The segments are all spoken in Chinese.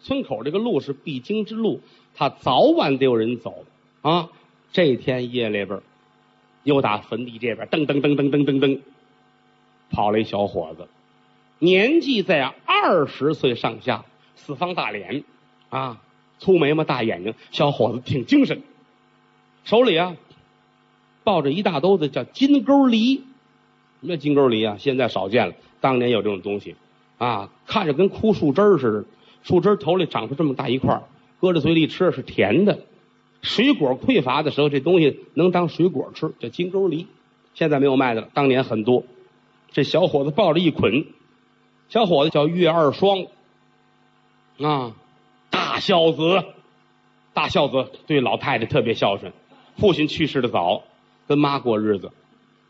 村口这个路是必经之路，他早晚得有人走。啊。这天夜里边，又打坟地这边噔噔噔噔噔噔噔，跑了一小伙子，年纪在二十岁上下，四方大脸。啊，粗眉毛大眼睛，小伙子挺精神，手里啊抱着一大兜子叫金钩梨，那金钩梨啊现在少见了，当年有这种东西。啊，看着跟枯树枝似的。树枝头里长出这么大一块，搁在嘴里吃是甜的。水果匮乏的时候，这东西能当水果吃，叫金钩梨。现在没有卖的了，当年很多。这小伙子抱着一捆，小伙子叫岳二双，啊，大孝子，大孝子对老太太特别孝顺。父亲去世的早，跟妈过日子，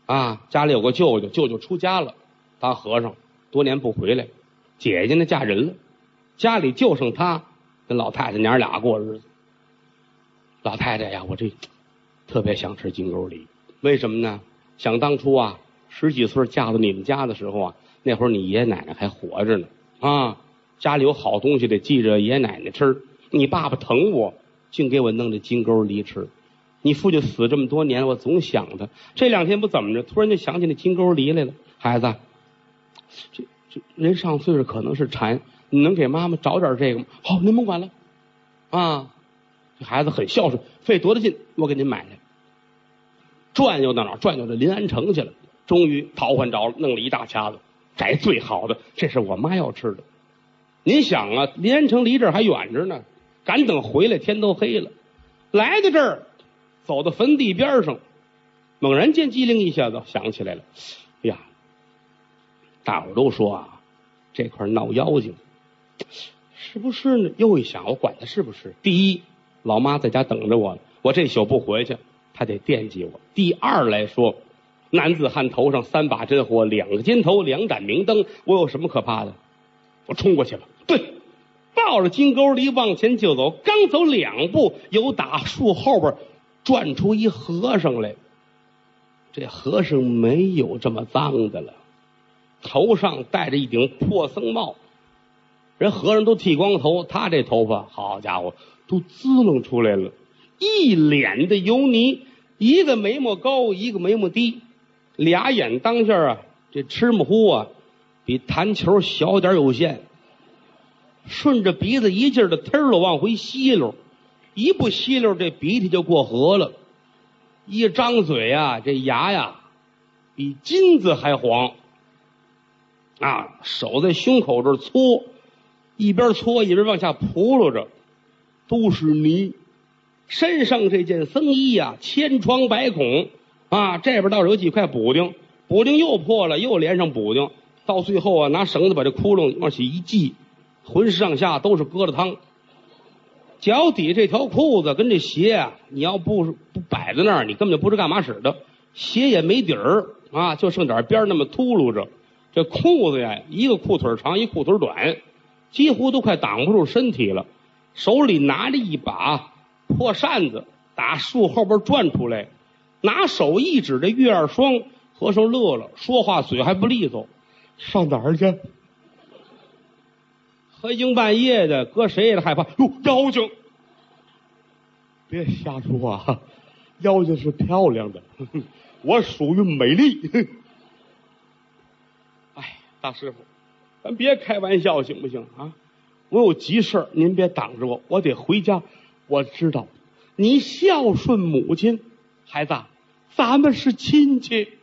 啊，家里有个舅舅，舅舅出家了，当和尚，多年不回来。姐姐呢，嫁人了。家里就剩他跟老太太娘俩过日子。老太太呀，我这特别想吃金钩梨，为什么呢？想当初啊，十几岁嫁到你们家的时候啊，那会儿你爷爷奶奶还活着呢啊，家里有好东西得记着爷爷奶奶吃。你爸爸疼我，净给我弄这金钩梨吃。你父亲死这么多年，我总想他。这两天不怎么着，突然就想起那金钩梨来了。孩子，这人上岁数可能是馋。你能给妈妈找点这个吗？好，您甭管了，啊，这孩子很孝顺，费多大劲，我给您买来。转悠到哪？转悠到临安城去了。终于淘换着了，弄了一大掐子，摘最好的，这是我妈要吃的。您想啊，临安城离这儿还远着呢，赶等回来天都黑了。来到这儿，走到坟地边上，猛然间机灵一下子想起来了，哎呀，大伙都说啊，这块闹妖精。是不是呢？又一想，我管他是不是。第一，老妈在家等着我，我这宿不回去，她得惦记我。第二来说，男子汉头上三把真火，两个尖头，两盏明灯，我有什么可怕的？我冲过去了。对，抱着金钩梨往前就走，刚走两步，有打树后边转出一和尚来。这和尚没有这么脏的了，头上戴着一顶破僧帽。人和尚都剃光头，他这头发，好家伙，都滋楞出来了，一脸的油泥，一个眉毛高，一个眉毛低，俩眼当下啊，这芝麻糊啊，比弹球小点有限，顺着鼻子一劲儿的忒了往回吸溜，一不吸溜，这鼻涕就过河了，一张嘴啊，这牙呀，比金子还黄，啊，手在胸口这搓。一边搓一边往下扑噜着，都是泥。身上这件僧衣呀，千疮百孔啊！这边倒是有几块补丁，补丁又破了，又连上补丁。到最后啊，拿绳子把这窟窿往起一系，浑身上下都是疙瘩汤。脚底这条裤子跟这鞋啊，你要不不摆在那儿，你根本就不知干嘛使的。鞋也没底儿啊，就剩点边那么秃噜着。这裤子呀，一个裤腿长，一裤腿短。几乎都快挡不住身体了，手里拿着一把破扇子，打树后边转出来，拿手一指这岳二双和尚乐了，说话嘴还不利索，上哪儿去？黑更半夜的，搁谁也害怕。哟，妖精！别瞎说啊，妖精是漂亮的，我属于美丽。大师傅。咱别开玩笑，行不行啊？我有急事您别挡着我，我得回家。我知道，你孝顺母亲，孩子，咱们是亲戚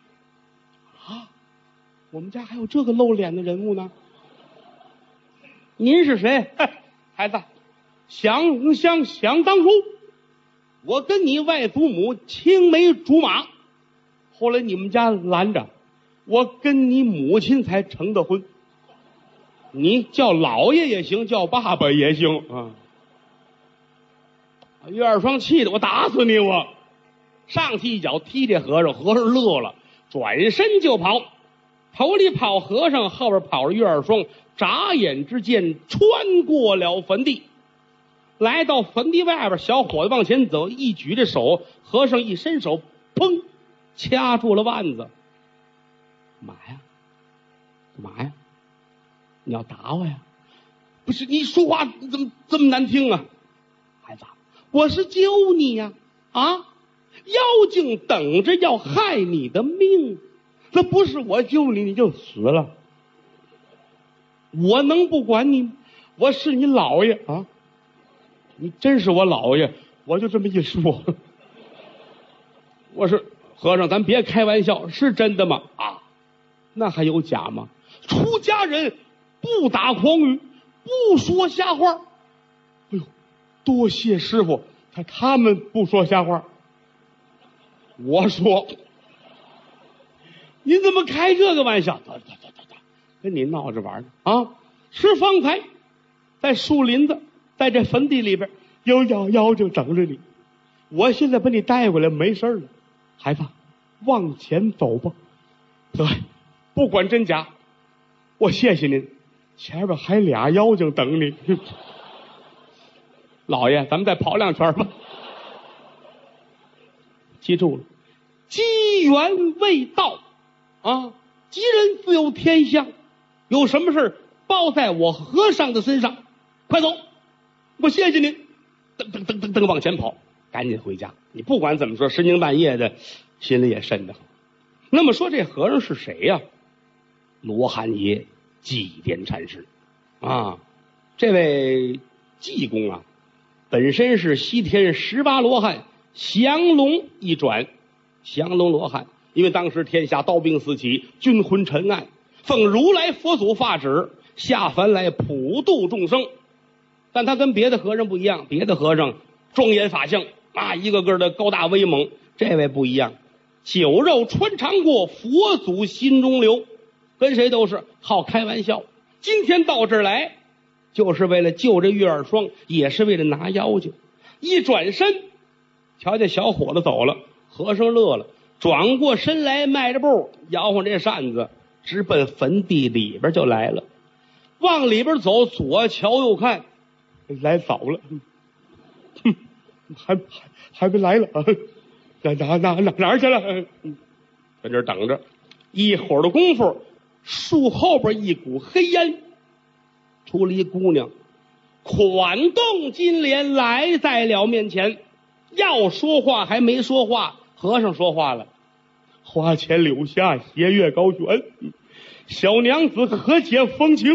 啊。我们家还有这个露脸的人物呢。您是谁，孩子？想想想当初，我跟你外祖母青梅竹马，后来你们家拦着，我跟你母亲才成的婚。你叫老爷也行，叫爸爸也行啊！岳二双气的我打死你！我上去一脚踢这和尚，和尚乐了，转身就跑。头里跑和尚，后边跑着岳二双。眨眼之间，穿过了坟地，来到坟地外边。小伙子往前走，一举着手，和尚一伸手，砰，掐住了腕子。干嘛呀？干嘛呀？你要打我呀？不是你说话怎么这么难听啊？孩子，我是救你呀！啊，妖精等着要害你的命，那不是我救你你就死了，我能不管你？我是你姥爷啊！你真是我姥爷，我就这么一说。我是和尚，咱别开玩笑，是真的吗？啊，那还有假吗？出家人不打诳语，不说瞎话。哎呦，多谢师傅，他他们不说瞎话。我说，您怎么开这个玩笑？得得得得得，跟你闹着玩呢啊！是方才在树林子，在这坟地里边有妖妖精等着你，我现在把你带过来，没事了。孩子，往前走吧。对，不管真假，我谢谢您。前边还俩妖精等你。老爷，咱们再跑两圈吧。记住了，机缘未到啊！吉人自有天相，有什么事包在我和尚的身上。快走！我谢谢您。噔噔噔噔噔往前跑。赶紧回家！你不管怎么说，深更半夜的，心里也瘆得慌。那么说，这和尚是谁呀？罗汉爷济癫禅师啊！这位济公啊，本身是西天十八罗汉降龙一转，降龙罗汉。因为当时天下刀兵四起，军魂沉暗，奉如来佛祖法旨下凡来普度众生。但他跟别的和尚不一样，别的和尚庄严法相。啊，一个个的高大威猛，这位不一样，酒肉穿肠过，佛祖心中留，跟谁都是好开玩笑。今天到这儿来，就是为了救这玉儿霜，也是为了拿妖精。一转身，瞧见小伙子走了，和尚乐了，转过身来，迈着步，摇晃这扇子，直奔坟地里边就来了。往里边走，左瞧右看，来早了。哼还还还没来了啊？哪哪哪哪哪去了？在这等着。一会儿的功夫，树后边一股黑烟，出了一姑娘，款动金莲来在了面前。要说话还没说话，和尚说话了：“花前柳下，斜月高悬，小娘子可解风情？”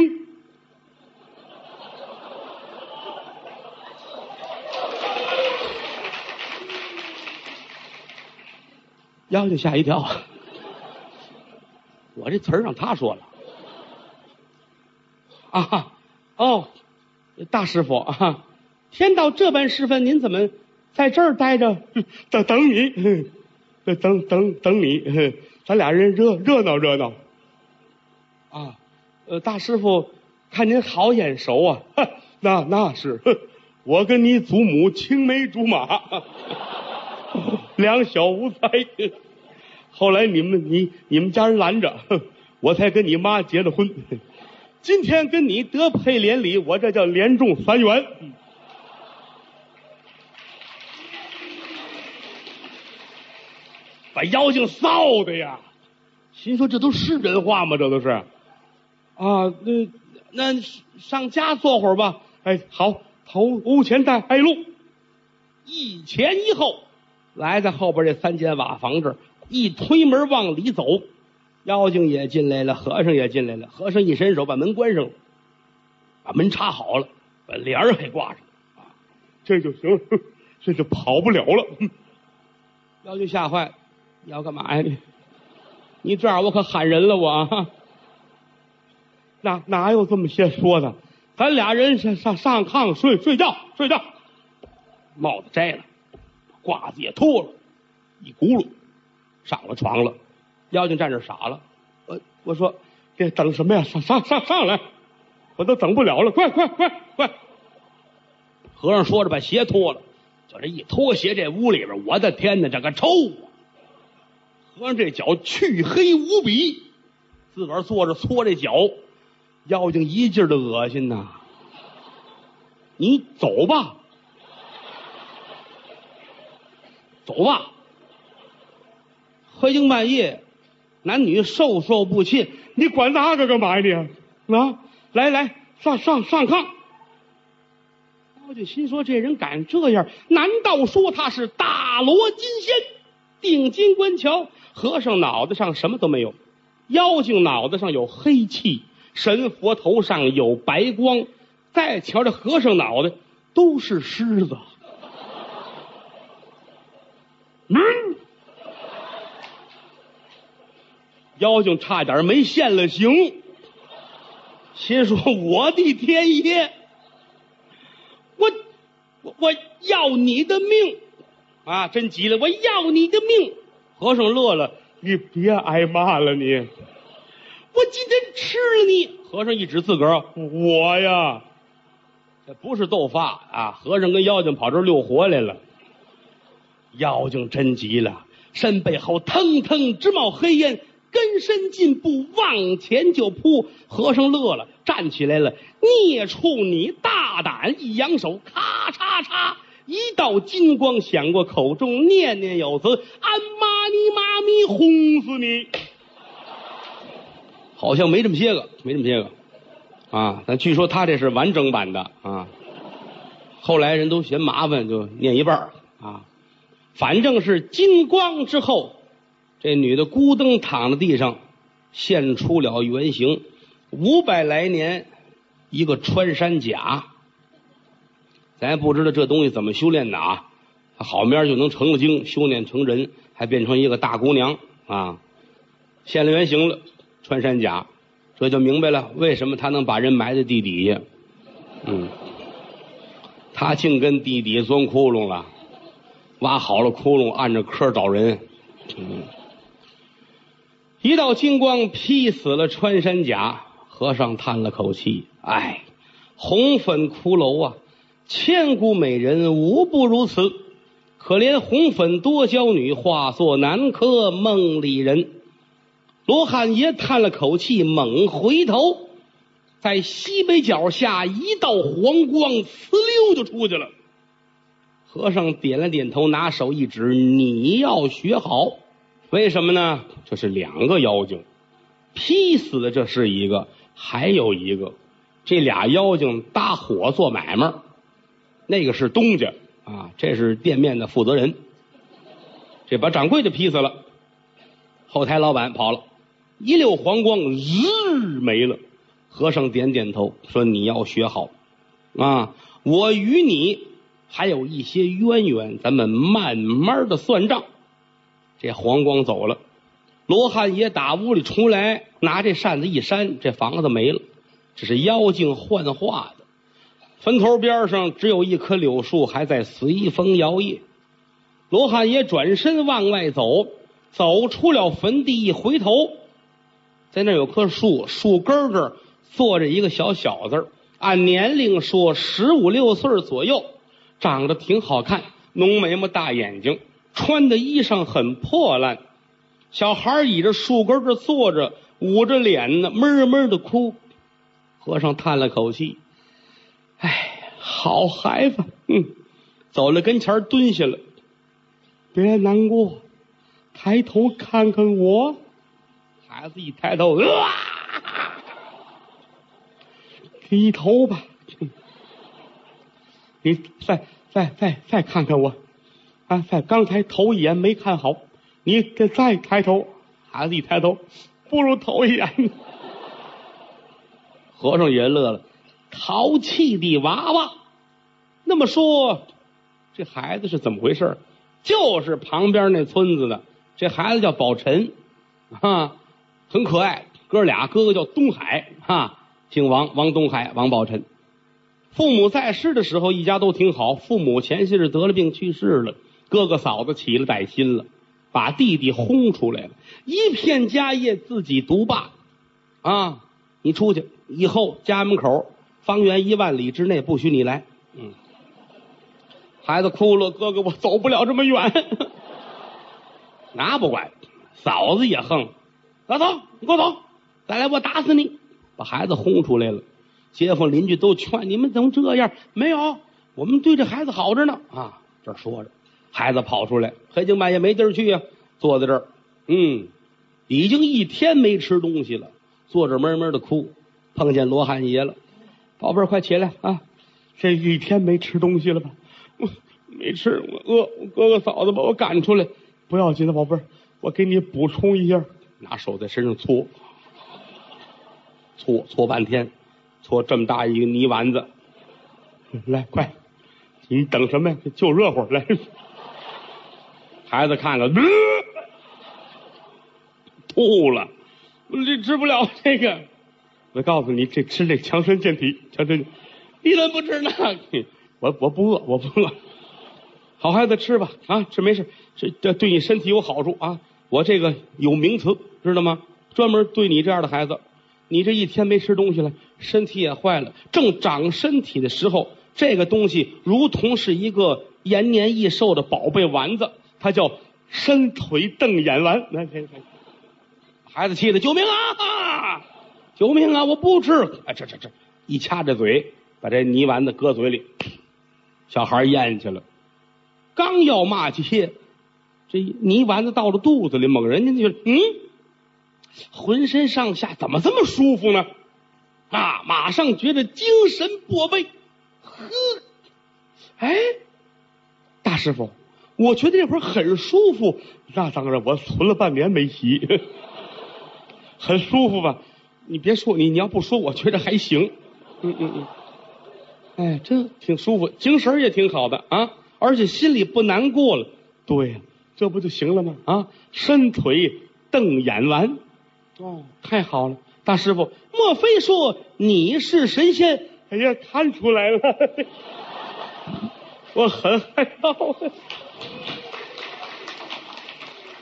妖精吓一跳，我这词儿让他说了啊！哦，大师傅啊，天到这般时分，您怎么在这儿待着？等等你，等等等你，咱俩人热热闹热闹啊！呃，大师傅，看您好眼熟啊！那那是，我跟你祖母青梅竹马。两小无猜，后来你们你你们家人拦着，我才跟你妈结的婚。今天跟你得配连理，我这叫连中三元。把妖精臊的呀！心说这都是人话吗？这都是啊，那那上家坐会儿吧。哎，好，头屋前带带路，一前一后。来在后边这三间瓦房这儿，一推门往里走，妖精也进来了，和尚也进来了。和尚一伸手把门关上了，把门插好了，把帘儿给挂上，啊，这就行了，这就跑不了了。妖精吓坏了，你要干嘛呀你？你这样我可喊人了我。哪哪有这么些说的？咱俩人上上上炕睡睡觉睡觉，帽子摘了。褂子也脱了，一轱辘上了床了。妖精站这傻了。我我说这等什么呀？上上上上来！我都等不了了，快快快快！和尚说着把鞋脱了，就这一脱鞋，这屋里边，我的天哪，这个臭啊！和尚这脚黢黑无比，自个儿坐着搓这脚，妖精一劲的恶心呐！你走吧。走吧，黑更半夜，男女授受不亲，你管那个干嘛呀你？啊，来来，上上上炕，妖精心说：“这人敢这样，难道说他是大罗金仙？定金官桥和尚脑袋上什么都没有，妖精脑袋上有黑气，神佛头上有白光。再瞧这和尚脑袋，都是虱子。嗯，妖精差点没现了形，心说：我的天爷！”我我我要你的命啊！真急了，我要你的命！和尚乐了，你别挨骂了你，我今天吃了你！和尚一指自个儿，我呀，这不是斗法啊！和尚跟妖精跑这儿溜活来了，妖精真急了，身背后腾腾直冒黑烟。跟身进步，往前就扑。和尚乐了，站起来了。孽畜，你大胆！一扬手，咔嚓嚓，一道金光响过口中，念念有词：“俺妈你妈咪，轰死你！”好像没这么些个，没这么些个啊。但据说他这是完整版的啊。后来人都嫌麻烦，就念一半啊。反正是金光之后。这女的咕噔躺在地上，现出了原形。五百来年，一个穿山甲，咱也不知道这东西怎么修炼的啊。好面就能成了精，修炼成人，还变成一个大姑娘啊，现了原形了。穿山甲，这就明白了为什么他能把人埋在地底下。嗯，他净跟地底下钻窟窿了，挖好了窟窿，按着坑找人。嗯。一道金光劈死了穿山甲，和尚叹了口气：“唉，红粉骷髅啊，千古美人无不如此。可怜红粉多娇女，化作南柯梦里人。”罗汉爷叹了口气，猛回头，在西北角下一道黄光，呲溜就出去了。和尚点了点头，拿手一指：“你要学好。”为什么呢？这是两个妖精，劈死的这是一个，还有一个，这俩妖精搭伙做买卖，那个是东家。啊，这是店面的负责人，这把掌柜的劈死了，后台老板跑了，一溜黄光日没了。和尚点点头说：“你要学好。啊，我与你还有一些渊源，咱们慢慢的算账。”这黄光走了，罗汉爷打屋里出来，拿这扇子一扇，这房子没了。这是妖精幻化的。坟头边上只有一棵柳树还在随风摇曳。罗汉爷转身往外走，走出了坟地，一回头，在那有棵树，树根这坐着一个小小子，按年龄说十五六岁左右，长得挺好看，浓眉毛，大眼睛。穿的衣裳很破烂，小孩倚着树根这坐着，捂着脸呢，闷闷的哭。和尚叹了口气：“哎，好孩子，嗯。”走了跟前蹲下了，别难过，抬头看看我。孩子一抬头，啊！低头吧，你再再再再看看我。啊！在刚才头一眼没看好，你这再抬头，孩子一抬头，不如头一眼。和尚也乐了，淘气的娃娃。那么说，这孩子是怎么回事？就是旁边那村子的，这孩子叫宝晨，啊，很可爱。哥俩，哥哥叫东海，哈，姓王，王东海，王宝晨。父母在世的时候，一家都挺好。父母前些日得了病去世了。哥哥嫂子起了歹心了，把弟弟轰出来了，一片家业自己独霸，啊！你出去以后，家门口方圆一万里之内不许你来。嗯，孩子哭了，哥哥我走不了这么远。那不管，嫂子也横，老走，你给我走，再来我打死你！把孩子轰出来了，街坊邻居都劝你们怎么这样？没有，我们对这孩子好着呢。啊，这说着。孩子跑出来，黑更半夜没地儿去呀，坐在这儿，嗯，已经一天没吃东西了，坐着闷闷的哭。碰见罗汉爷了，宝贝儿快起来啊！这一天没吃东西了吧？我没吃，我饿。我哥哥嫂子把我赶出来，不要紧的，宝贝儿，我给你补充一下。拿手在身上搓，搓搓半天，搓这么大一个泥丸子。来，快，你等什么呀？就热乎来。孩子看了，吐了，这吃不了这个。我告诉你，这吃这强身健体，强身。你怎么不吃呢？我我不饿，我不饿。好孩子，吃吧啊，吃没事，这这对你身体有好处啊。我这个有名词，知道吗？专门对你这样的孩子，你这一天没吃东西了，身体也坏了。正长身体的时候，这个东西如同是一个延年益寿的宝贝丸子，他叫伸腿瞪眼丸。来，来，来，孩子气的救命啊！救命啊！我不吃，哎，这这这，一掐着嘴，把这泥丸子搁嘴里，小孩咽去了。刚要骂街。这泥丸子到了肚子里，猛人家就嗯，浑身上下怎么这么舒服呢？啊，马上觉得精神过倍。呵，哎，大师傅，我觉得这会儿很舒服。那当然，我存了半年没洗，很舒服吧？你别说，你你要不说，我觉得还行。嗯嗯嗯，哎，这挺舒服，精神也挺好的啊，而且心里不难过了。对。这不就行了吗？啊，伸腿瞪眼丸，哦，太好了！大师傅，莫非说你是神仙？哎呀，看出来了，我很害怕。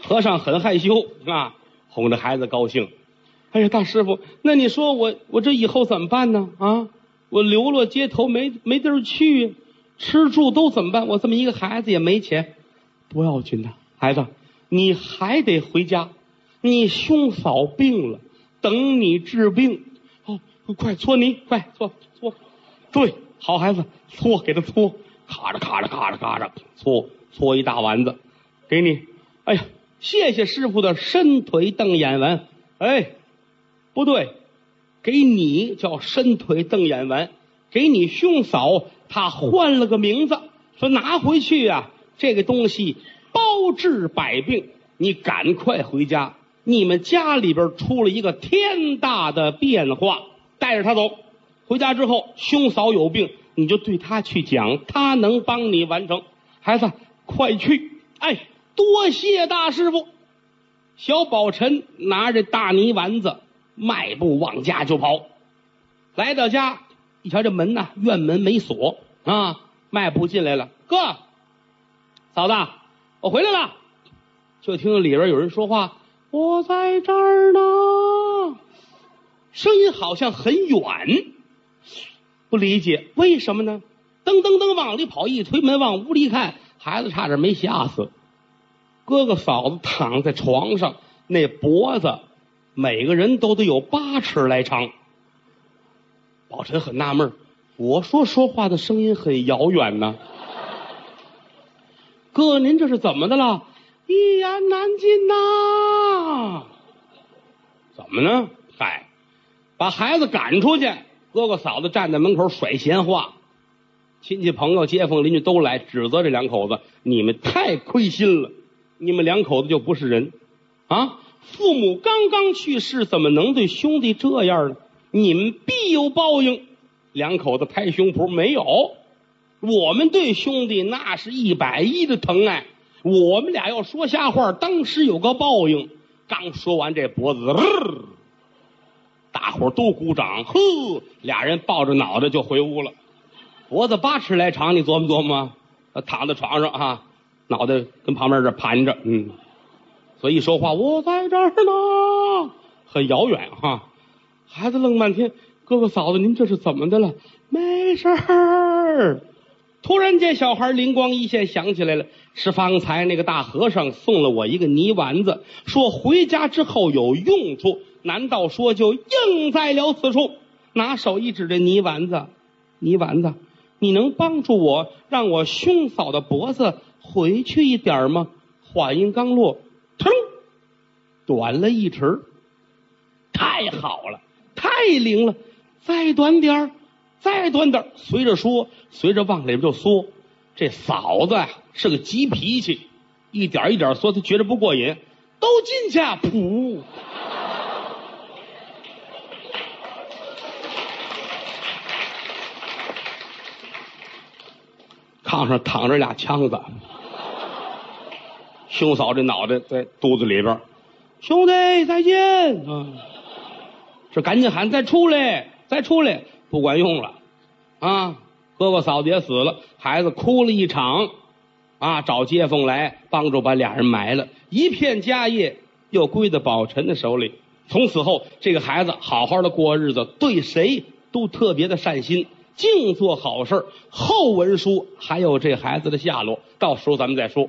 和尚很害羞啊，哄着孩子高兴。哎呀，大师傅，那你说我我这以后怎么办呢？啊，我流落街头，没没地儿去，吃住都怎么办？我这么一个孩子也没钱，不要紧的。孩子，你还得回家。你兄嫂病了，等你治病。哦，快搓泥，快搓搓。对，好孩子，搓给他搓，咔着咔着咔着咔着搓搓一大丸子，给你。哎呀，谢谢师傅的伸腿瞪眼丸。哎，不对，给你叫伸腿瞪眼丸，给你兄嫂他换了个名字，说拿回去呀，这个东西。包治百病，你赶快回家。你们家里边出了一个天大的变化，带着他走。回家之后，兄嫂有病，你就对他去讲，他能帮你完成。孩子，快去！哎，多谢大师傅。小宝臣拿着大泥丸子，迈步往家就跑。来到家，一瞧这门呐，院门没锁啊，迈步进来了。哥，嫂子。我回来了，就听到里边有人说话：“我在这儿呢。”声音好像很远，不理解为什么呢？噔噔噔往里跑，一推门往屋里一看，孩子差点没吓死。哥哥嫂子躺在床上，那脖子每个人都得有八尺来长。宝臣很纳闷我说说话的声音很遥远呢。哥，您这是怎么的了？一言难尽呐！怎么呢？嗨，把孩子赶出去，哥哥嫂子站在门口甩闲话，亲戚朋友、街坊邻居都来指责这两口子，你们太亏心了，你们两口子就不是人啊！父母刚刚去世，怎么能对兄弟这样呢？你们必有报应。两口子拍胸脯，没有。我们对兄弟那是一百一的疼爱，我们俩要说瞎话，当时有个报应。刚说完，这脖子，大伙都鼓掌，呵，俩人抱着脑袋就回屋了。脖子八尺来长，你琢磨琢磨，躺在床上啊，脑袋跟旁边这盘着，嗯，所以一说话，我在这儿呢，很遥远哈。孩子愣半天，哥哥嫂子，您这是怎么的了？没事儿。突然间，小孩灵光一现，想起来了，是方才那个大和尚送了我一个泥丸子，说回家之后有用处。难道说就应在了此处？拿手一指这泥丸子，泥丸子，你能帮助我，让我兄嫂的脖子回去一点吗？话音刚落，腾，短了一尺，太好了，太灵了，再短点儿。再短点儿，随着说，随着往里边就缩。这嫂子呀是个急脾气，一点一点缩，他觉着不过瘾，都进去，噗！炕上躺着俩枪子，兄嫂这脑袋在肚子里边，兄弟再见啊！这赶紧喊再出来，再出来，不管用了啊！哥哥嫂子也死了，孩子哭了一场啊！找街坊来帮助把俩人埋了，一片家业又归到宝臣的手里。从此后，这个孩子好好的过日子，对谁都特别的善心，净做好事儿后文书还有这孩子的下落，到时候咱们再说。